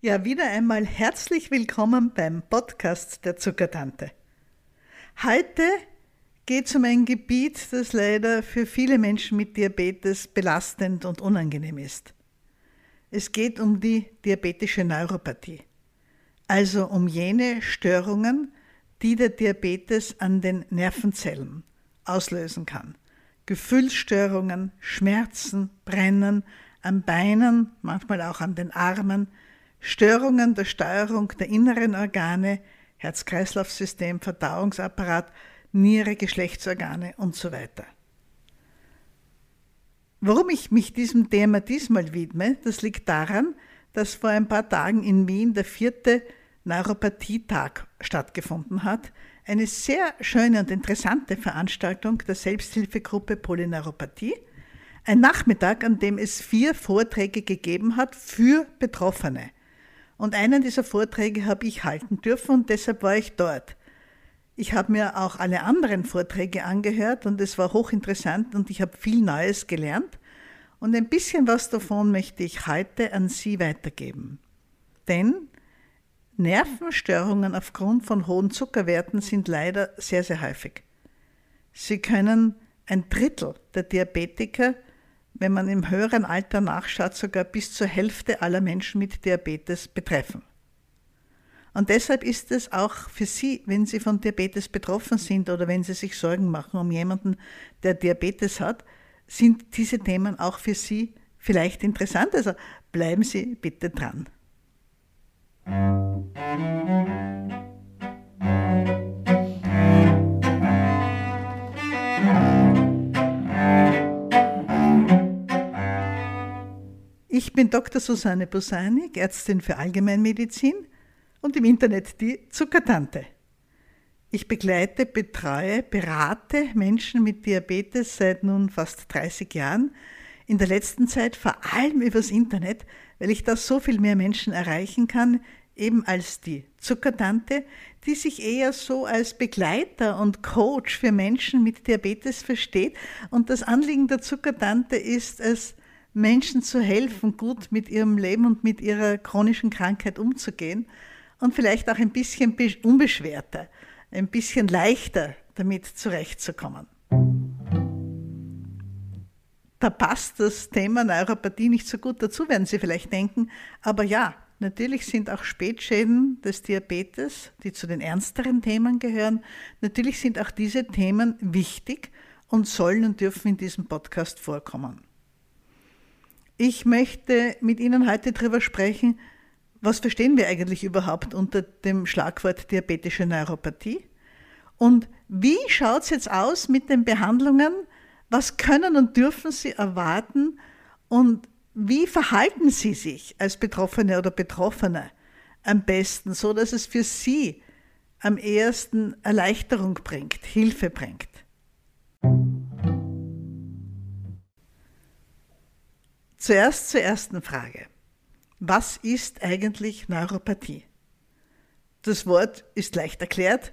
Ja, wieder einmal herzlich willkommen beim Podcast der Zuckertante. Heute geht es um ein Gebiet, das leider für viele Menschen mit Diabetes belastend und unangenehm ist. Es geht um die diabetische Neuropathie, also um jene Störungen, die der Diabetes an den Nervenzellen auslösen kann. Gefühlsstörungen, Schmerzen, Brennen an Beinen, manchmal auch an den Armen, Störungen der Steuerung der inneren Organe, Herz-Kreislauf-System, Verdauungsapparat, Niere, Geschlechtsorgane und so weiter. Warum ich mich diesem Thema diesmal widme, das liegt daran, dass vor ein paar Tagen in Wien der vierte Neuropathietag stattgefunden hat. Eine sehr schöne und interessante Veranstaltung der Selbsthilfegruppe Polyneuropathie. Ein Nachmittag, an dem es vier Vorträge gegeben hat für Betroffene. Und einen dieser Vorträge habe ich halten dürfen und deshalb war ich dort. Ich habe mir auch alle anderen Vorträge angehört und es war hochinteressant und ich habe viel Neues gelernt. Und ein bisschen was davon möchte ich heute an Sie weitergeben. Denn Nervenstörungen aufgrund von hohen Zuckerwerten sind leider sehr, sehr häufig. Sie können ein Drittel der Diabetiker wenn man im höheren Alter nachschaut, sogar bis zur Hälfte aller Menschen mit Diabetes betreffen. Und deshalb ist es auch für Sie, wenn Sie von Diabetes betroffen sind oder wenn Sie sich Sorgen machen um jemanden, der Diabetes hat, sind diese Themen auch für Sie vielleicht interessant. Also bleiben Sie bitte dran. Ich bin Dr. Susanne Bosanik, Ärztin für Allgemeinmedizin und im Internet die Zuckertante. Ich begleite, betreue, berate Menschen mit Diabetes seit nun fast 30 Jahren. In der letzten Zeit vor allem übers Internet, weil ich da so viel mehr Menschen erreichen kann, eben als die Zuckertante, die sich eher so als Begleiter und Coach für Menschen mit Diabetes versteht. Und das Anliegen der Zuckertante ist es, Menschen zu helfen, gut mit ihrem Leben und mit ihrer chronischen Krankheit umzugehen und vielleicht auch ein bisschen unbeschwerter, ein bisschen leichter damit zurechtzukommen. Da passt das Thema Neuropathie nicht so gut dazu, werden Sie vielleicht denken. Aber ja, natürlich sind auch Spätschäden des Diabetes, die zu den ernsteren Themen gehören, natürlich sind auch diese Themen wichtig und sollen und dürfen in diesem Podcast vorkommen. Ich möchte mit Ihnen heute darüber sprechen, was verstehen wir eigentlich überhaupt unter dem Schlagwort diabetische Neuropathie? Und wie schaut es jetzt aus mit den Behandlungen? Was können und dürfen Sie erwarten? Und wie verhalten Sie sich als Betroffene oder Betroffene am besten, so dass es für Sie am ehesten Erleichterung bringt, Hilfe bringt? Zuerst zur ersten Frage. Was ist eigentlich Neuropathie? Das Wort ist leicht erklärt,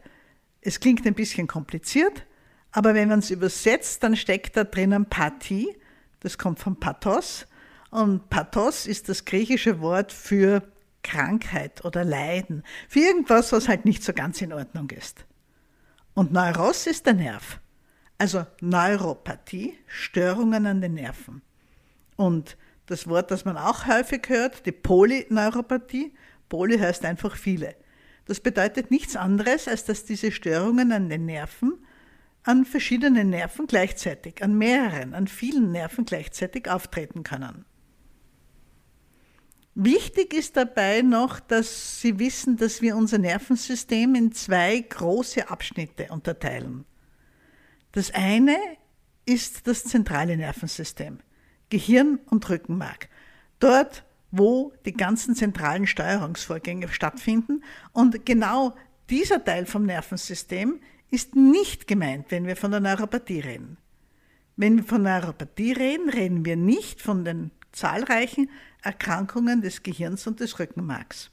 es klingt ein bisschen kompliziert, aber wenn man es übersetzt, dann steckt da drinnen Pathie, das kommt von Pathos, und Pathos ist das griechische Wort für Krankheit oder Leiden, für irgendwas, was halt nicht so ganz in Ordnung ist. Und Neuros ist der Nerv, also Neuropathie, Störungen an den Nerven. Und das Wort, das man auch häufig hört, die Polyneuropathie, Poly heißt einfach viele. Das bedeutet nichts anderes, als dass diese Störungen an den Nerven, an verschiedenen Nerven gleichzeitig, an mehreren, an vielen Nerven gleichzeitig auftreten können. Wichtig ist dabei noch, dass Sie wissen, dass wir unser Nervensystem in zwei große Abschnitte unterteilen. Das eine ist das zentrale Nervensystem. Gehirn und Rückenmark. Dort, wo die ganzen zentralen Steuerungsvorgänge stattfinden. Und genau dieser Teil vom Nervensystem ist nicht gemeint, wenn wir von der Neuropathie reden. Wenn wir von Neuropathie reden, reden wir nicht von den zahlreichen Erkrankungen des Gehirns und des Rückenmarks.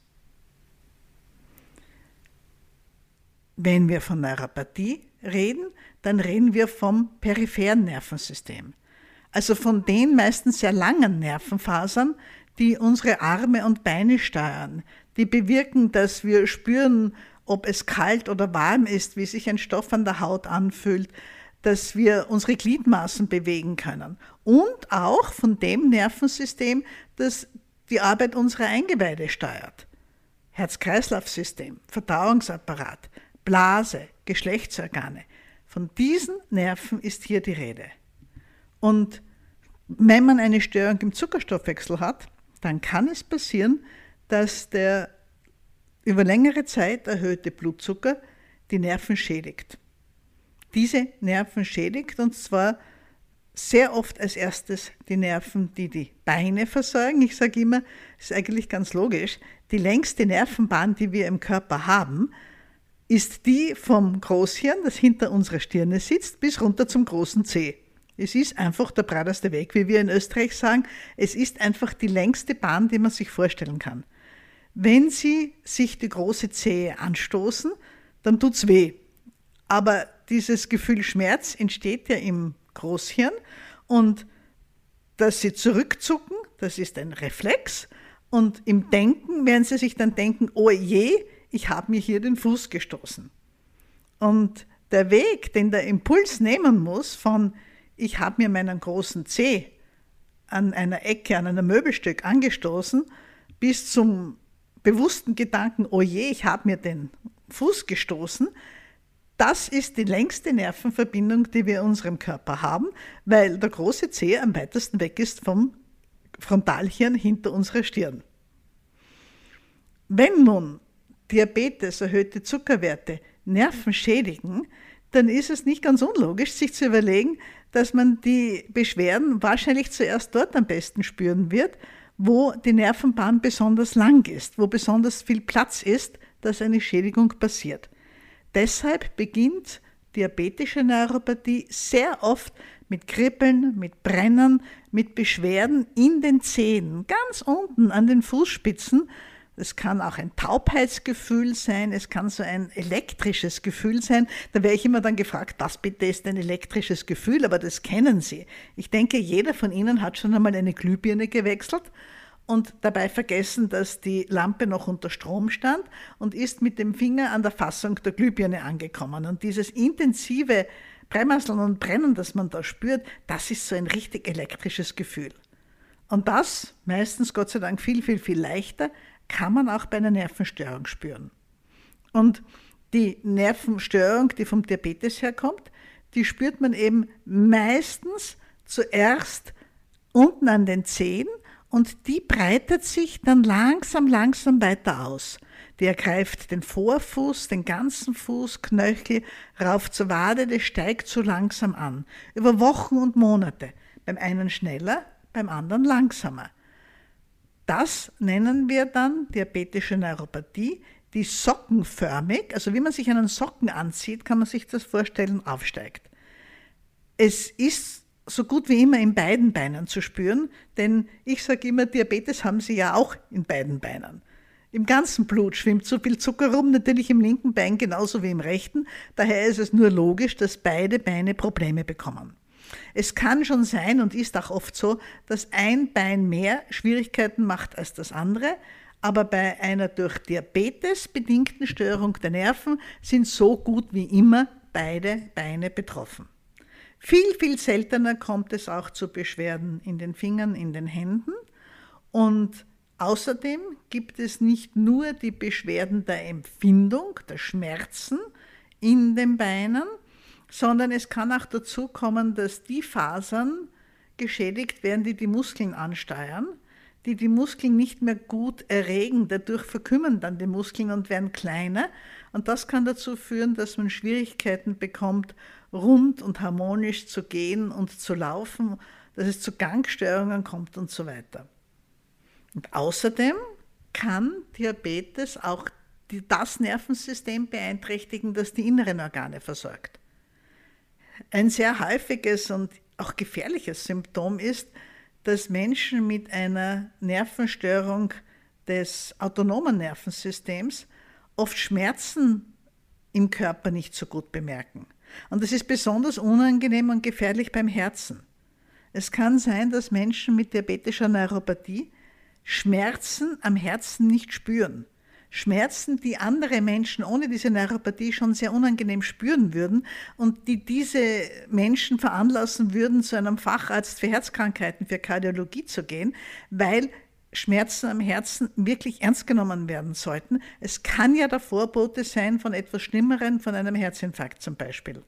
Wenn wir von Neuropathie reden, dann reden wir vom peripheren Nervensystem also von den meistens sehr langen Nervenfasern, die unsere Arme und Beine steuern, die bewirken, dass wir spüren, ob es kalt oder warm ist, wie sich ein Stoff an der Haut anfühlt, dass wir unsere Gliedmaßen bewegen können. Und auch von dem Nervensystem, das die Arbeit unserer Eingeweide steuert. Herz-Kreislauf-System, Verdauungsapparat, Blase, Geschlechtsorgane. Von diesen Nerven ist hier die Rede. Und wenn man eine Störung im Zuckerstoffwechsel hat, dann kann es passieren, dass der über längere Zeit erhöhte Blutzucker die Nerven schädigt. Diese Nerven schädigt und zwar sehr oft als erstes die Nerven, die die Beine versorgen. Ich sage immer, das ist eigentlich ganz logisch, die längste Nervenbahn, die wir im Körper haben, ist die vom Großhirn, das hinter unserer Stirne sitzt, bis runter zum großen Zeh. Es ist einfach der breiteste Weg, wie wir in Österreich sagen. Es ist einfach die längste Bahn, die man sich vorstellen kann. Wenn Sie sich die große Zehe anstoßen, dann tut's weh. Aber dieses Gefühl Schmerz entsteht ja im Großhirn und dass Sie zurückzucken, das ist ein Reflex. Und im Denken werden Sie sich dann denken, oh je, ich habe mir hier den Fuß gestoßen. Und der Weg, den der Impuls nehmen muss von, ich habe mir meinen großen Zeh an einer Ecke, an einem Möbelstück angestoßen, bis zum bewussten Gedanken, oh je, ich habe mir den Fuß gestoßen, das ist die längste Nervenverbindung, die wir in unserem Körper haben, weil der große Zeh am weitesten weg ist vom Frontalhirn hinter unserer Stirn. Wenn nun Diabetes, erhöhte Zuckerwerte Nerven schädigen, dann ist es nicht ganz unlogisch, sich zu überlegen, dass man die Beschwerden wahrscheinlich zuerst dort am besten spüren wird, wo die Nervenbahn besonders lang ist, wo besonders viel Platz ist, dass eine Schädigung passiert. Deshalb beginnt diabetische Neuropathie sehr oft mit Kribbeln, mit Brennen, mit Beschwerden in den Zehen, ganz unten an den Fußspitzen, es kann auch ein Taubheitsgefühl sein, es kann so ein elektrisches Gefühl sein. Da wäre ich immer dann gefragt, was bitte ist ein elektrisches Gefühl, aber das kennen Sie. Ich denke, jeder von Ihnen hat schon einmal eine Glühbirne gewechselt und dabei vergessen, dass die Lampe noch unter Strom stand und ist mit dem Finger an der Fassung der Glühbirne angekommen. Und dieses intensive Bremseln und Brennen, das man da spürt, das ist so ein richtig elektrisches Gefühl. Und das meistens Gott sei Dank viel, viel, viel leichter kann man auch bei einer Nervenstörung spüren. Und die Nervenstörung, die vom Diabetes herkommt, die spürt man eben meistens zuerst unten an den Zehen und die breitet sich dann langsam, langsam weiter aus. Die ergreift den Vorfuß, den ganzen Fuß, Knöchel, rauf zur Wade, das steigt so langsam an. Über Wochen und Monate. Beim einen schneller, beim anderen langsamer. Das nennen wir dann diabetische Neuropathie, die sockenförmig, also wie man sich einen Socken anzieht, kann man sich das vorstellen, aufsteigt. Es ist so gut wie immer in beiden Beinen zu spüren, denn ich sage immer, Diabetes haben Sie ja auch in beiden Beinen. Im ganzen Blut schwimmt so viel Zucker rum, natürlich im linken Bein genauso wie im rechten. Daher ist es nur logisch, dass beide Beine Probleme bekommen. Es kann schon sein und ist auch oft so, dass ein Bein mehr Schwierigkeiten macht als das andere, aber bei einer durch Diabetes bedingten Störung der Nerven sind so gut wie immer beide Beine betroffen. Viel, viel seltener kommt es auch zu Beschwerden in den Fingern, in den Händen und Außerdem gibt es nicht nur die Beschwerden der Empfindung, der Schmerzen in den Beinen, sondern es kann auch dazu kommen, dass die Fasern geschädigt werden, die die Muskeln ansteuern, die die Muskeln nicht mehr gut erregen. Dadurch verkümmern dann die Muskeln und werden kleiner. Und das kann dazu führen, dass man Schwierigkeiten bekommt, rund und harmonisch zu gehen und zu laufen, dass es zu Gangstörungen kommt und so weiter. Und außerdem kann Diabetes auch das Nervensystem beeinträchtigen, das die inneren Organe versorgt. Ein sehr häufiges und auch gefährliches Symptom ist, dass Menschen mit einer Nervenstörung des autonomen Nervensystems oft Schmerzen im Körper nicht so gut bemerken. Und das ist besonders unangenehm und gefährlich beim Herzen. Es kann sein, dass Menschen mit diabetischer Neuropathie Schmerzen am Herzen nicht spüren. Schmerzen, die andere Menschen ohne diese Neuropathie schon sehr unangenehm spüren würden und die diese Menschen veranlassen würden, zu einem Facharzt für Herzkrankheiten, für Kardiologie zu gehen, weil Schmerzen am Herzen wirklich ernst genommen werden sollten. Es kann ja der Vorbote sein von etwas Schlimmeren, von einem Herzinfarkt zum Beispiel.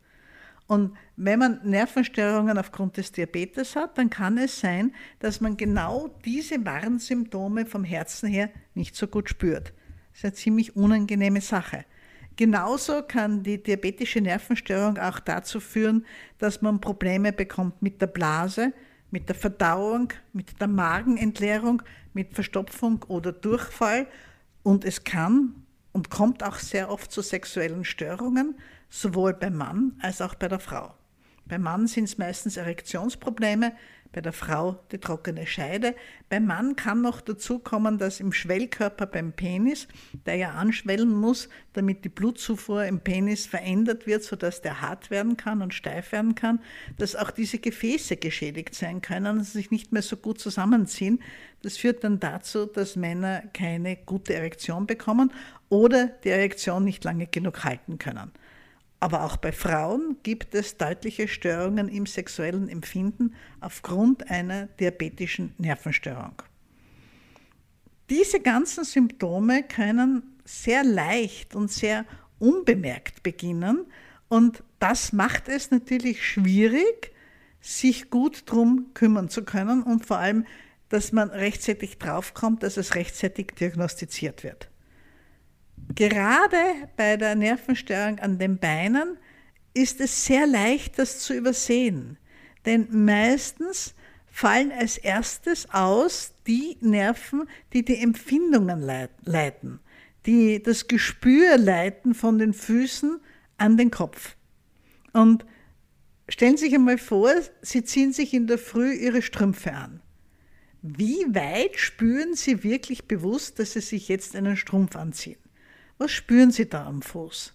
Und wenn man Nervenstörungen aufgrund des Diabetes hat, dann kann es sein, dass man genau diese Warnsymptome vom Herzen her nicht so gut spürt. Das ist eine ziemlich unangenehme Sache. Genauso kann die diabetische Nervenstörung auch dazu führen, dass man Probleme bekommt mit der Blase, mit der Verdauung, mit der Magenentleerung, mit Verstopfung oder Durchfall. Und es kann und kommt auch sehr oft zu sexuellen Störungen, sowohl beim Mann als auch bei der Frau. Beim Mann sind es meistens Erektionsprobleme, bei der Frau die trockene Scheide. Beim Mann kann noch dazu kommen, dass im Schwellkörper beim Penis, der ja anschwellen muss, damit die Blutzufuhr im Penis verändert wird, sodass der hart werden kann und steif werden kann, dass auch diese Gefäße geschädigt sein können und sich nicht mehr so gut zusammenziehen. Das führt dann dazu, dass Männer keine gute Erektion bekommen oder die Erektion nicht lange genug halten können. Aber auch bei Frauen gibt es deutliche Störungen im sexuellen Empfinden aufgrund einer diabetischen Nervenstörung. Diese ganzen Symptome können sehr leicht und sehr unbemerkt beginnen und das macht es natürlich schwierig, sich gut darum kümmern zu können und vor allem, dass man rechtzeitig draufkommt, dass es rechtzeitig diagnostiziert wird. Gerade bei der Nervenstörung an den Beinen ist es sehr leicht, das zu übersehen. Denn meistens fallen als erstes aus die Nerven, die die Empfindungen leiten, die das Gespür leiten von den Füßen an den Kopf. Und stellen Sie sich einmal vor, Sie ziehen sich in der Früh Ihre Strümpfe an. Wie weit spüren Sie wirklich bewusst, dass Sie sich jetzt einen Strumpf anziehen? Was spüren Sie da am Fuß?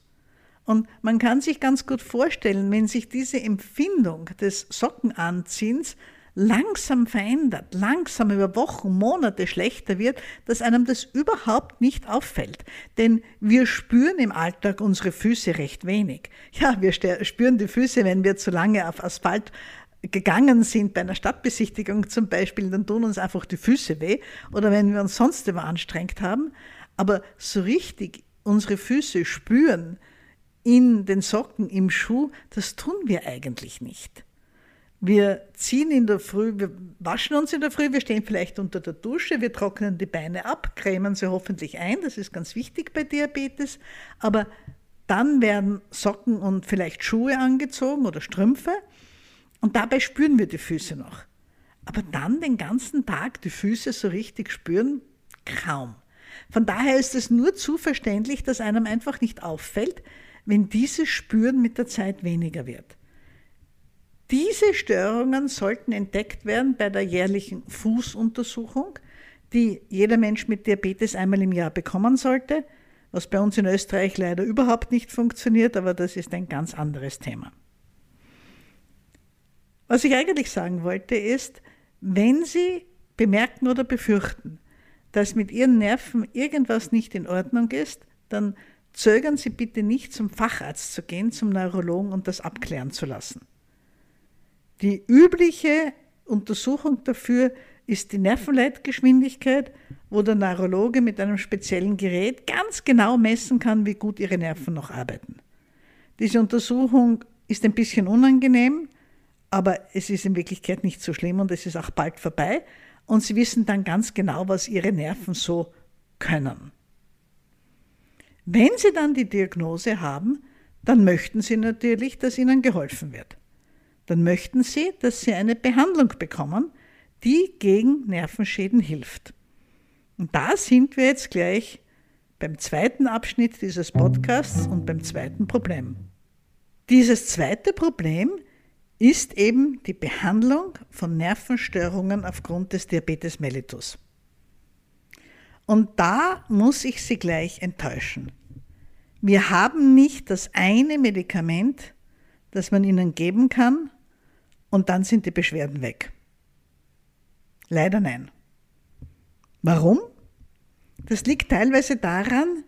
Und man kann sich ganz gut vorstellen, wenn sich diese Empfindung des Sockenanziehens langsam verändert, langsam über Wochen, Monate schlechter wird, dass einem das überhaupt nicht auffällt. Denn wir spüren im Alltag unsere Füße recht wenig. Ja, wir spüren die Füße, wenn wir zu lange auf Asphalt gegangen sind bei einer Stadtbesichtigung zum Beispiel, dann tun uns einfach die Füße weh oder wenn wir uns sonst überanstrengt haben. Aber so richtig unsere Füße spüren in den Socken, im Schuh, das tun wir eigentlich nicht. Wir ziehen in der Früh, wir waschen uns in der Früh, wir stehen vielleicht unter der Dusche, wir trocknen die Beine ab, cremen sie hoffentlich ein, das ist ganz wichtig bei Diabetes, aber dann werden Socken und vielleicht Schuhe angezogen oder Strümpfe und dabei spüren wir die Füße noch. Aber dann den ganzen Tag die Füße so richtig spüren, kaum. Von daher ist es nur zu verständlich, dass einem einfach nicht auffällt, wenn dieses Spüren mit der Zeit weniger wird. Diese Störungen sollten entdeckt werden bei der jährlichen Fußuntersuchung, die jeder Mensch mit Diabetes einmal im Jahr bekommen sollte, was bei uns in Österreich leider überhaupt nicht funktioniert, aber das ist ein ganz anderes Thema. Was ich eigentlich sagen wollte ist, wenn Sie bemerken oder befürchten, dass mit Ihren Nerven irgendwas nicht in Ordnung ist, dann zögern Sie bitte nicht zum Facharzt zu gehen, zum Neurologen und das abklären zu lassen. Die übliche Untersuchung dafür ist die Nervenleitgeschwindigkeit, wo der Neurologe mit einem speziellen Gerät ganz genau messen kann, wie gut Ihre Nerven noch arbeiten. Diese Untersuchung ist ein bisschen unangenehm, aber es ist in Wirklichkeit nicht so schlimm und es ist auch bald vorbei und sie wissen dann ganz genau, was ihre Nerven so können. Wenn sie dann die Diagnose haben, dann möchten sie natürlich, dass ihnen geholfen wird. Dann möchten sie, dass sie eine Behandlung bekommen, die gegen Nervenschäden hilft. Und da sind wir jetzt gleich beim zweiten Abschnitt dieses Podcasts und beim zweiten Problem. Dieses zweite Problem ist eben die Behandlung von Nervenstörungen aufgrund des Diabetes mellitus. Und da muss ich Sie gleich enttäuschen. Wir haben nicht das eine Medikament, das man Ihnen geben kann, und dann sind die Beschwerden weg. Leider nein. Warum? Das liegt teilweise daran,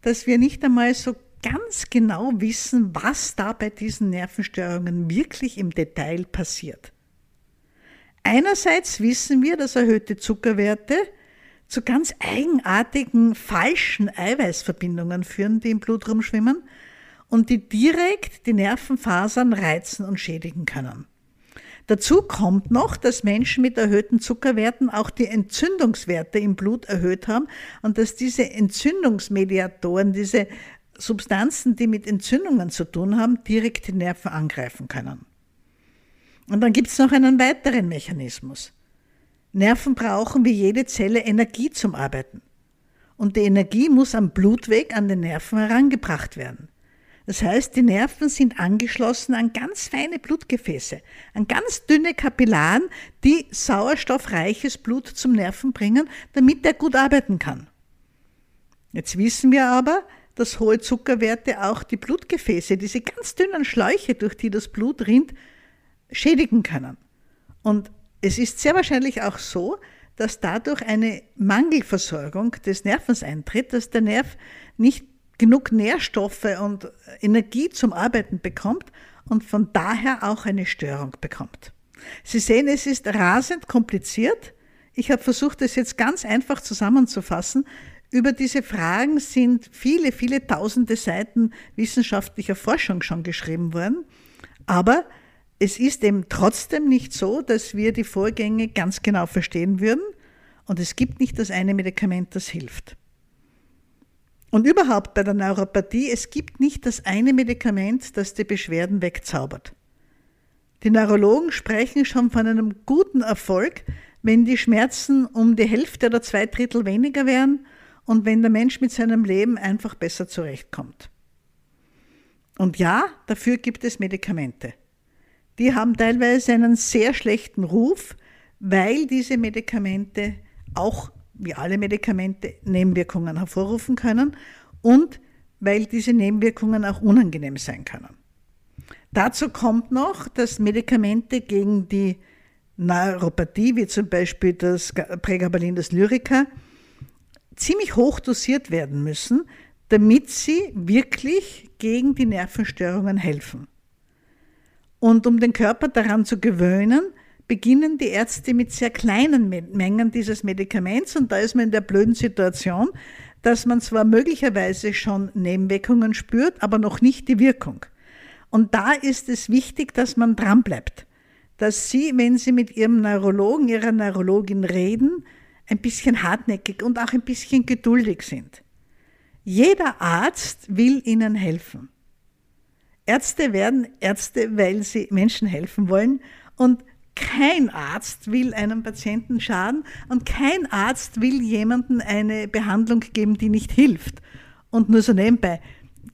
dass wir nicht einmal so ganz genau wissen, was da bei diesen Nervenstörungen wirklich im Detail passiert. Einerseits wissen wir, dass erhöhte Zuckerwerte zu ganz eigenartigen falschen Eiweißverbindungen führen, die im Blut rumschwimmen und die direkt die Nervenfasern reizen und schädigen können. Dazu kommt noch, dass Menschen mit erhöhten Zuckerwerten auch die Entzündungswerte im Blut erhöht haben und dass diese Entzündungsmediatoren, diese Substanzen, die mit Entzündungen zu tun haben, direkt die Nerven angreifen können. Und dann gibt es noch einen weiteren Mechanismus. Nerven brauchen wie jede Zelle Energie zum Arbeiten. Und die Energie muss am Blutweg an den Nerven herangebracht werden. Das heißt, die Nerven sind angeschlossen an ganz feine Blutgefäße, an ganz dünne Kapillaren, die sauerstoffreiches Blut zum Nerven bringen, damit er gut arbeiten kann. Jetzt wissen wir aber, dass hohe Zuckerwerte auch die Blutgefäße, diese ganz dünnen Schläuche, durch die das Blut rinnt, schädigen können. Und es ist sehr wahrscheinlich auch so, dass dadurch eine Mangelversorgung des Nervens eintritt, dass der Nerv nicht genug Nährstoffe und Energie zum Arbeiten bekommt und von daher auch eine Störung bekommt. Sie sehen, es ist rasend kompliziert. Ich habe versucht, es jetzt ganz einfach zusammenzufassen. Über diese Fragen sind viele, viele tausende Seiten wissenschaftlicher Forschung schon geschrieben worden. Aber es ist eben trotzdem nicht so, dass wir die Vorgänge ganz genau verstehen würden und es gibt nicht das eine Medikament, das hilft. Und überhaupt bei der Neuropathie, es gibt nicht das eine Medikament, das die Beschwerden wegzaubert. Die Neurologen sprechen schon von einem guten Erfolg, wenn die Schmerzen um die Hälfte oder zwei Drittel weniger wären und wenn der Mensch mit seinem Leben einfach besser zurechtkommt. Und ja, dafür gibt es Medikamente die haben teilweise einen sehr schlechten Ruf, weil diese Medikamente auch wie alle Medikamente Nebenwirkungen hervorrufen können und weil diese Nebenwirkungen auch unangenehm sein können. Dazu kommt noch, dass Medikamente gegen die Neuropathie, wie zum Beispiel das Pregabalin, das Lyrica, ziemlich hoch dosiert werden müssen, damit sie wirklich gegen die Nervenstörungen helfen. Und um den Körper daran zu gewöhnen, beginnen die Ärzte mit sehr kleinen Mengen dieses Medikaments und da ist man in der blöden Situation, dass man zwar möglicherweise schon Nebenwirkungen spürt, aber noch nicht die Wirkung. Und da ist es wichtig, dass man dranbleibt, dass Sie, wenn Sie mit Ihrem Neurologen, Ihrer Neurologin reden, ein bisschen hartnäckig und auch ein bisschen geduldig sind. Jeder Arzt will Ihnen helfen. Ärzte werden Ärzte, weil sie Menschen helfen wollen und kein Arzt will einem Patienten schaden und kein Arzt will jemandem eine Behandlung geben, die nicht hilft. Und nur so nebenbei,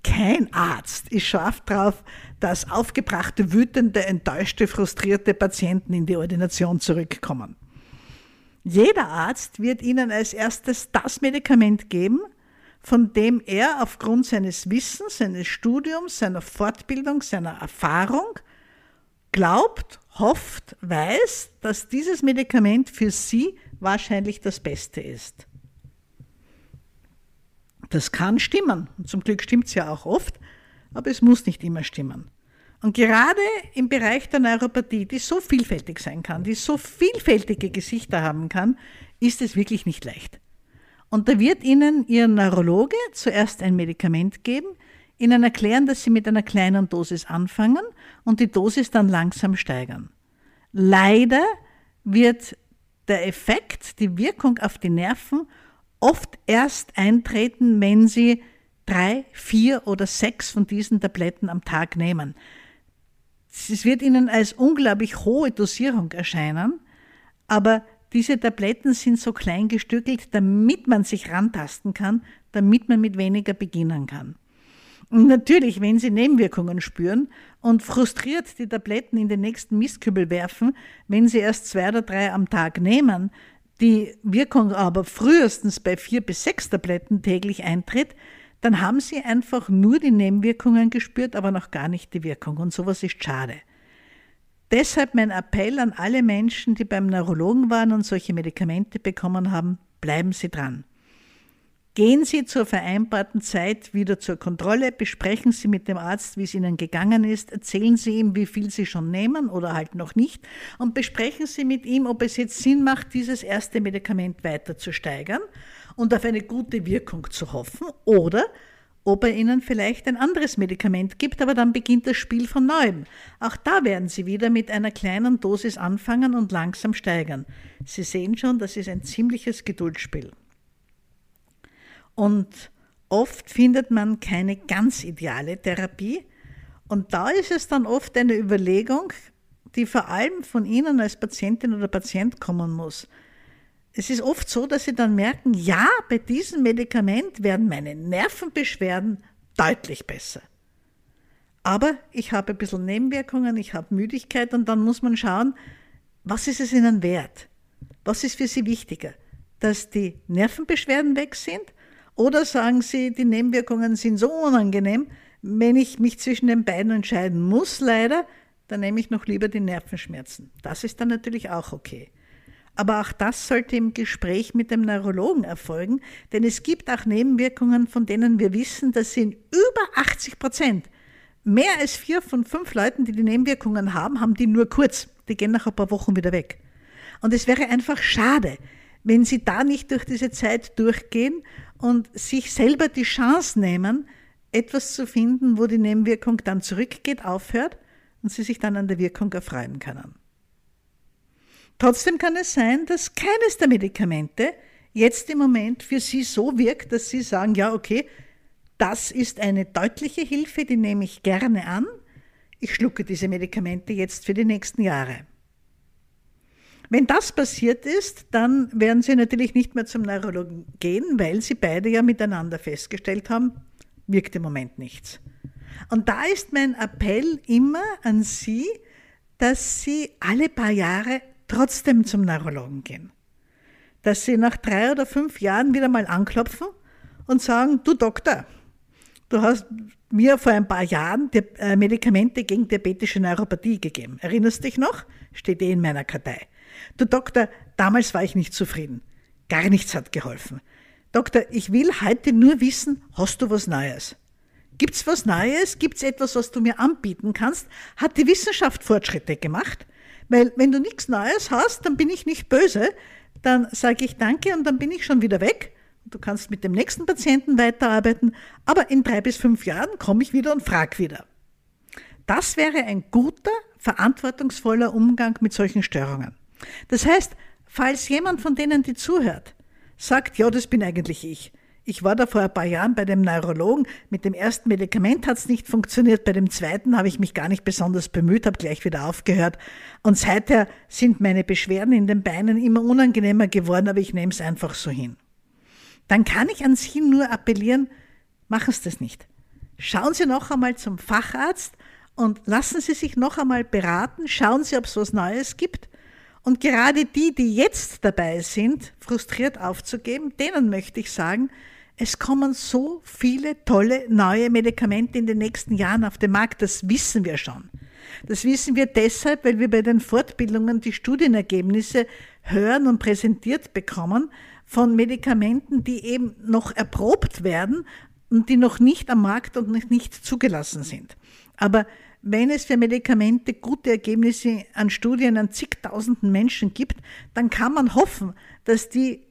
kein Arzt ist scharf drauf, dass aufgebrachte, wütende, enttäuschte, frustrierte Patienten in die Ordination zurückkommen. Jeder Arzt wird Ihnen als erstes das Medikament geben, von dem er aufgrund seines Wissens, seines Studiums, seiner Fortbildung, seiner Erfahrung glaubt, hofft, weiß, dass dieses Medikament für sie wahrscheinlich das Beste ist. Das kann stimmen. Und zum Glück stimmt es ja auch oft, aber es muss nicht immer stimmen. Und gerade im Bereich der Neuropathie, die so vielfältig sein kann, die so vielfältige Gesichter haben kann, ist es wirklich nicht leicht. Und da wird Ihnen Ihr Neurologe zuerst ein Medikament geben, Ihnen erklären, dass Sie mit einer kleinen Dosis anfangen und die Dosis dann langsam steigern. Leider wird der Effekt, die Wirkung auf die Nerven oft erst eintreten, wenn Sie drei, vier oder sechs von diesen Tabletten am Tag nehmen. Es wird Ihnen als unglaublich hohe Dosierung erscheinen, aber diese Tabletten sind so klein gestückelt, damit man sich rantasten kann, damit man mit weniger beginnen kann. Und natürlich, wenn Sie Nebenwirkungen spüren und frustriert die Tabletten in den nächsten Mistkübel werfen, wenn Sie erst zwei oder drei am Tag nehmen, die Wirkung aber frühestens bei vier bis sechs Tabletten täglich eintritt, dann haben Sie einfach nur die Nebenwirkungen gespürt, aber noch gar nicht die Wirkung. Und sowas ist schade. Deshalb mein Appell an alle Menschen, die beim Neurologen waren und solche Medikamente bekommen haben, bleiben Sie dran. Gehen Sie zur vereinbarten Zeit wieder zur Kontrolle, besprechen Sie mit dem Arzt, wie es Ihnen gegangen ist, erzählen Sie ihm, wie viel Sie schon nehmen oder halt noch nicht und besprechen Sie mit ihm, ob es jetzt Sinn macht, dieses erste Medikament weiter zu steigern und auf eine gute Wirkung zu hoffen oder ob er Ihnen vielleicht ein anderes Medikament gibt, aber dann beginnt das Spiel von neuem. Auch da werden Sie wieder mit einer kleinen Dosis anfangen und langsam steigern. Sie sehen schon, das ist ein ziemliches Geduldsspiel. Und oft findet man keine ganz ideale Therapie. Und da ist es dann oft eine Überlegung, die vor allem von Ihnen als Patientin oder Patient kommen muss. Es ist oft so, dass Sie dann merken, ja, bei diesem Medikament werden meine Nervenbeschwerden deutlich besser. Aber ich habe ein bisschen Nebenwirkungen, ich habe Müdigkeit und dann muss man schauen, was ist es Ihnen wert? Was ist für Sie wichtiger? Dass die Nervenbeschwerden weg sind oder sagen Sie, die Nebenwirkungen sind so unangenehm, wenn ich mich zwischen den beiden entscheiden muss, leider, dann nehme ich noch lieber die Nervenschmerzen. Das ist dann natürlich auch okay. Aber auch das sollte im Gespräch mit dem Neurologen erfolgen, denn es gibt auch Nebenwirkungen, von denen wir wissen, dass sie in über 80 Prozent, mehr als vier von fünf Leuten, die die Nebenwirkungen haben, haben die nur kurz. Die gehen nach ein paar Wochen wieder weg. Und es wäre einfach schade, wenn sie da nicht durch diese Zeit durchgehen und sich selber die Chance nehmen, etwas zu finden, wo die Nebenwirkung dann zurückgeht, aufhört und sie sich dann an der Wirkung erfreuen können. Trotzdem kann es sein, dass keines der Medikamente jetzt im Moment für Sie so wirkt, dass Sie sagen, ja, okay, das ist eine deutliche Hilfe, die nehme ich gerne an. Ich schlucke diese Medikamente jetzt für die nächsten Jahre. Wenn das passiert ist, dann werden Sie natürlich nicht mehr zum Neurologen gehen, weil Sie beide ja miteinander festgestellt haben, wirkt im Moment nichts. Und da ist mein Appell immer an Sie, dass Sie alle paar Jahre trotzdem zum Neurologen gehen. Dass Sie nach drei oder fünf Jahren wieder mal anklopfen und sagen, du Doktor, du hast mir vor ein paar Jahren äh, Medikamente gegen diabetische Neuropathie gegeben. Erinnerst du dich noch? Steht eh in meiner Kartei. Du Doktor, damals war ich nicht zufrieden. Gar nichts hat geholfen. Doktor, ich will heute nur wissen, hast du was Neues? Gibt's was Neues? Gibt's etwas, was du mir anbieten kannst? Hat die Wissenschaft Fortschritte gemacht? Weil wenn du nichts Neues hast, dann bin ich nicht böse. Dann sage ich Danke und dann bin ich schon wieder weg. Du kannst mit dem nächsten Patienten weiterarbeiten, aber in drei bis fünf Jahren komme ich wieder und frage wieder. Das wäre ein guter, verantwortungsvoller Umgang mit solchen Störungen. Das heißt, falls jemand von denen, die zuhört, sagt, ja, das bin eigentlich ich. Ich war da vor ein paar Jahren bei dem Neurologen. Mit dem ersten Medikament hat es nicht funktioniert. Bei dem zweiten habe ich mich gar nicht besonders bemüht, habe gleich wieder aufgehört. Und seither sind meine Beschwerden in den Beinen immer unangenehmer geworden, aber ich nehme es einfach so hin. Dann kann ich an Sie nur appellieren, machen Sie das nicht. Schauen Sie noch einmal zum Facharzt und lassen Sie sich noch einmal beraten. Schauen Sie, ob es was Neues gibt. Und gerade die, die jetzt dabei sind, frustriert aufzugeben, denen möchte ich sagen, es kommen so viele tolle neue Medikamente in den nächsten Jahren auf den Markt, das wissen wir schon. Das wissen wir deshalb, weil wir bei den Fortbildungen die Studienergebnisse hören und präsentiert bekommen von Medikamenten, die eben noch erprobt werden und die noch nicht am Markt und noch nicht zugelassen sind. Aber wenn es für Medikamente gute Ergebnisse an Studien an zigtausenden Menschen gibt, dann kann man hoffen, dass die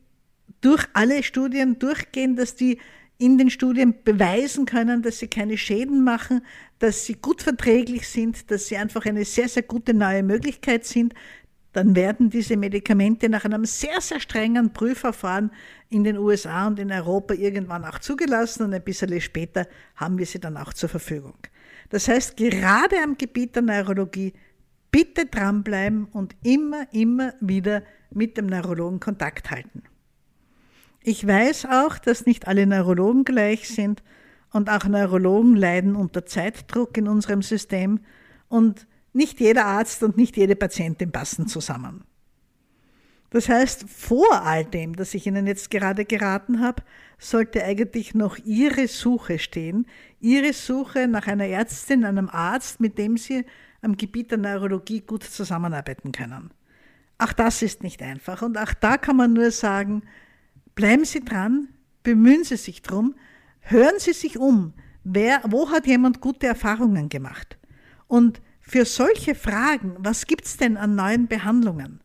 durch alle Studien durchgehen, dass die in den Studien beweisen können, dass sie keine Schäden machen, dass sie gut verträglich sind, dass sie einfach eine sehr, sehr gute neue Möglichkeit sind, dann werden diese Medikamente nach einem sehr, sehr strengen Prüfverfahren in den USA und in Europa irgendwann auch zugelassen und ein bisschen später haben wir sie dann auch zur Verfügung. Das heißt, gerade am Gebiet der Neurologie bitte dranbleiben und immer, immer wieder mit dem Neurologen Kontakt halten. Ich weiß auch, dass nicht alle Neurologen gleich sind und auch Neurologen leiden unter Zeitdruck in unserem System und nicht jeder Arzt und nicht jede Patientin passen zusammen. Das heißt, vor all dem, das ich Ihnen jetzt gerade geraten habe, sollte eigentlich noch Ihre Suche stehen, Ihre Suche nach einer Ärztin, einem Arzt, mit dem Sie am Gebiet der Neurologie gut zusammenarbeiten können. Auch das ist nicht einfach und auch da kann man nur sagen, Bleiben Sie dran, bemühen Sie sich drum, hören Sie sich um, wer, wo hat jemand gute Erfahrungen gemacht? Und für solche Fragen, was gibt es denn an neuen Behandlungen?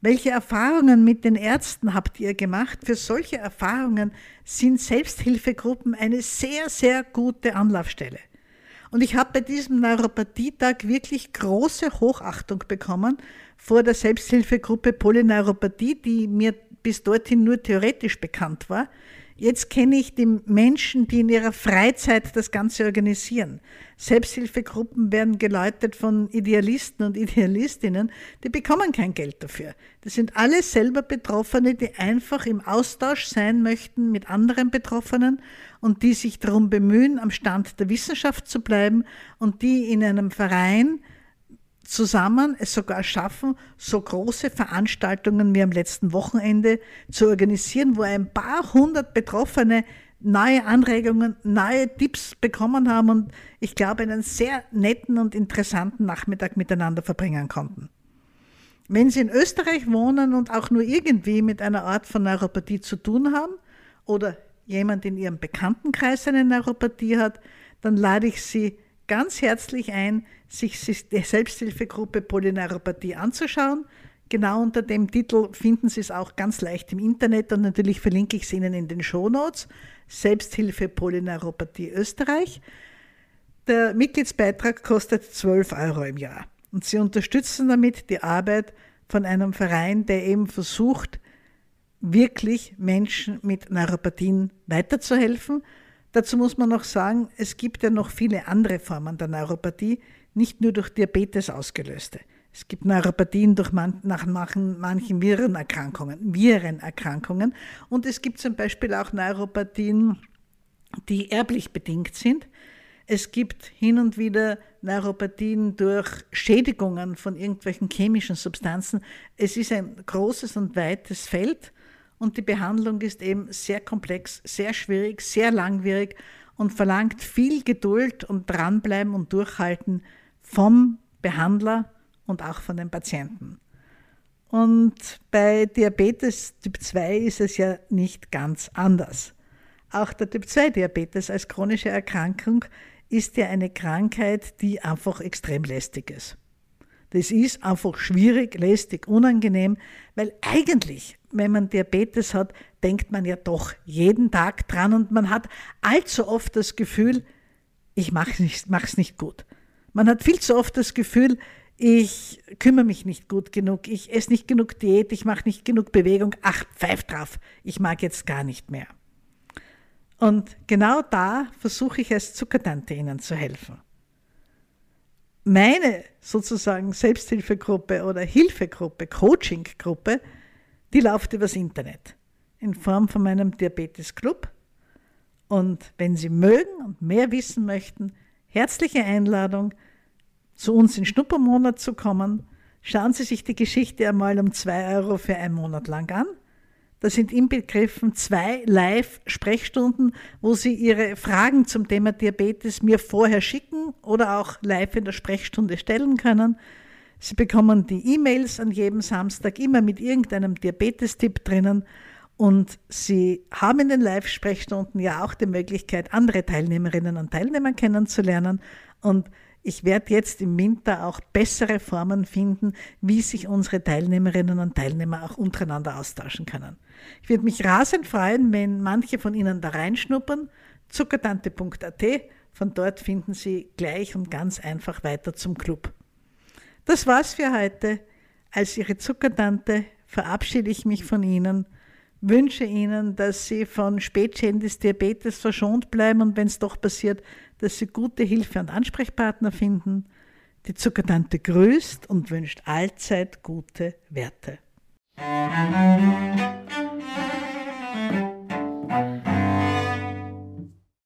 Welche Erfahrungen mit den Ärzten habt ihr gemacht? Für solche Erfahrungen sind Selbsthilfegruppen eine sehr, sehr gute Anlaufstelle. Und ich habe bei diesem Neuropathietag wirklich große Hochachtung bekommen vor der Selbsthilfegruppe Polyneuropathie, die mir bis dorthin nur theoretisch bekannt war. Jetzt kenne ich die Menschen, die in ihrer Freizeit das Ganze organisieren. Selbsthilfegruppen werden geläutet von Idealisten und Idealistinnen, die bekommen kein Geld dafür. Das sind alle selber Betroffene, die einfach im Austausch sein möchten mit anderen Betroffenen und die sich darum bemühen, am Stand der Wissenschaft zu bleiben und die in einem Verein zusammen es sogar schaffen, so große Veranstaltungen wie am letzten Wochenende zu organisieren, wo ein paar hundert Betroffene neue Anregungen, neue Tipps bekommen haben und ich glaube einen sehr netten und interessanten Nachmittag miteinander verbringen konnten. Wenn Sie in Österreich wohnen und auch nur irgendwie mit einer Art von Neuropathie zu tun haben oder jemand in Ihrem Bekanntenkreis eine Neuropathie hat, dann lade ich Sie ganz herzlich ein, sich die Selbsthilfegruppe Polyneuropathie anzuschauen. Genau unter dem Titel finden Sie es auch ganz leicht im Internet und natürlich verlinke ich es Ihnen in den Shownotes. Selbsthilfe Polyneuropathie Österreich. Der Mitgliedsbeitrag kostet 12 Euro im Jahr. Und Sie unterstützen damit die Arbeit von einem Verein, der eben versucht, wirklich Menschen mit Neuropathien weiterzuhelfen Dazu muss man noch sagen, es gibt ja noch viele andere Formen der Neuropathie, nicht nur durch Diabetes ausgelöste. Es gibt Neuropathien durch man, nach manchen, Virenerkrankungen, Virenerkrankungen. Und es gibt zum Beispiel auch Neuropathien, die erblich bedingt sind. Es gibt hin und wieder Neuropathien durch Schädigungen von irgendwelchen chemischen Substanzen. Es ist ein großes und weites Feld und die Behandlung ist eben sehr komplex, sehr schwierig, sehr langwierig und verlangt viel Geduld und dranbleiben und durchhalten vom Behandler und auch von den Patienten. Und bei Diabetes Typ 2 ist es ja nicht ganz anders. Auch der Typ 2 Diabetes als chronische Erkrankung ist ja eine Krankheit, die einfach extrem lästig ist. Das ist einfach schwierig, lästig, unangenehm, weil eigentlich, wenn man Diabetes hat, denkt man ja doch jeden Tag dran und man hat allzu oft das Gefühl, ich mache es nicht, nicht gut. Man hat viel zu oft das Gefühl, ich kümmere mich nicht gut genug, ich esse nicht genug Diät, ich mache nicht genug Bewegung, ach, pfeif drauf, ich mag jetzt gar nicht mehr. Und genau da versuche ich als Zuckertante Ihnen zu helfen meine sozusagen Selbsthilfegruppe oder Hilfegruppe, Coachinggruppe, die läuft übers Internet in Form von meinem Diabetes-Club. Und wenn Sie mögen und mehr wissen möchten, herzliche Einladung, zu uns in Schnuppermonat zu kommen. Schauen Sie sich die Geschichte einmal um zwei Euro für einen Monat lang an. Da sind inbegriffen zwei Live-Sprechstunden, wo Sie Ihre Fragen zum Thema Diabetes mir vorher schicken oder auch live in der Sprechstunde stellen können. Sie bekommen die E-Mails an jedem Samstag immer mit irgendeinem Diabetes-Tipp drinnen und Sie haben in den Live-Sprechstunden ja auch die Möglichkeit, andere Teilnehmerinnen und Teilnehmer kennenzulernen und ich werde jetzt im Winter auch bessere Formen finden, wie sich unsere Teilnehmerinnen und Teilnehmer auch untereinander austauschen können. Ich würde mich rasend freuen, wenn manche von Ihnen da reinschnuppern. Zuckertante.at, von dort finden Sie gleich und ganz einfach weiter zum Club. Das war's für heute. Als Ihre Zuckertante verabschiede ich mich von Ihnen wünsche Ihnen, dass Sie von Spätschäden des Diabetes verschont bleiben und wenn es doch passiert, dass sie gute Hilfe und Ansprechpartner finden. Die Zuckertante grüßt und wünscht allzeit gute Werte. Musik